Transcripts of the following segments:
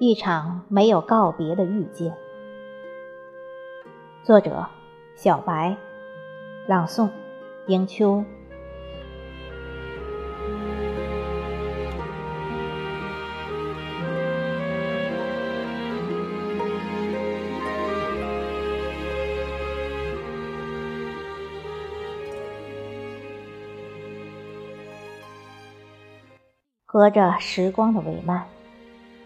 一场没有告别的遇见。作者：小白，朗诵：迎秋。隔着时光的帷幔，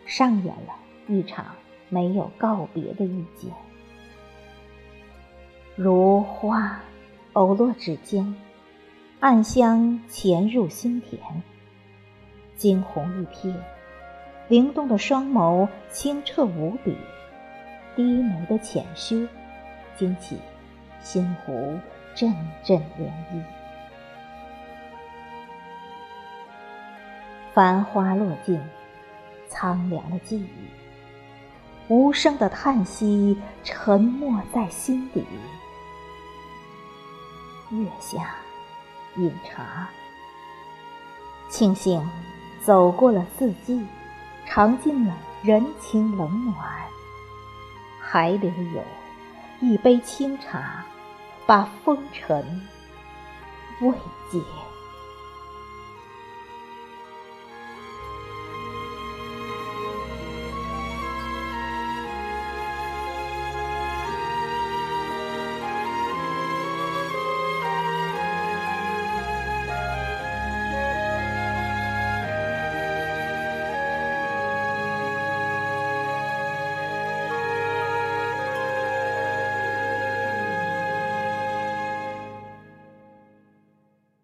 上演了一场没有告别的遇见。如花偶落指尖，暗香潜入心田。惊鸿一瞥，灵动的双眸清澈无比，低眉的浅修，惊起心湖阵阵涟漪。繁花落尽，苍凉的记忆，无声的叹息，沉默在心底。月下饮茶，庆幸走过了四季，尝尽了人情冷暖，还留有一杯清茶，把风尘慰藉。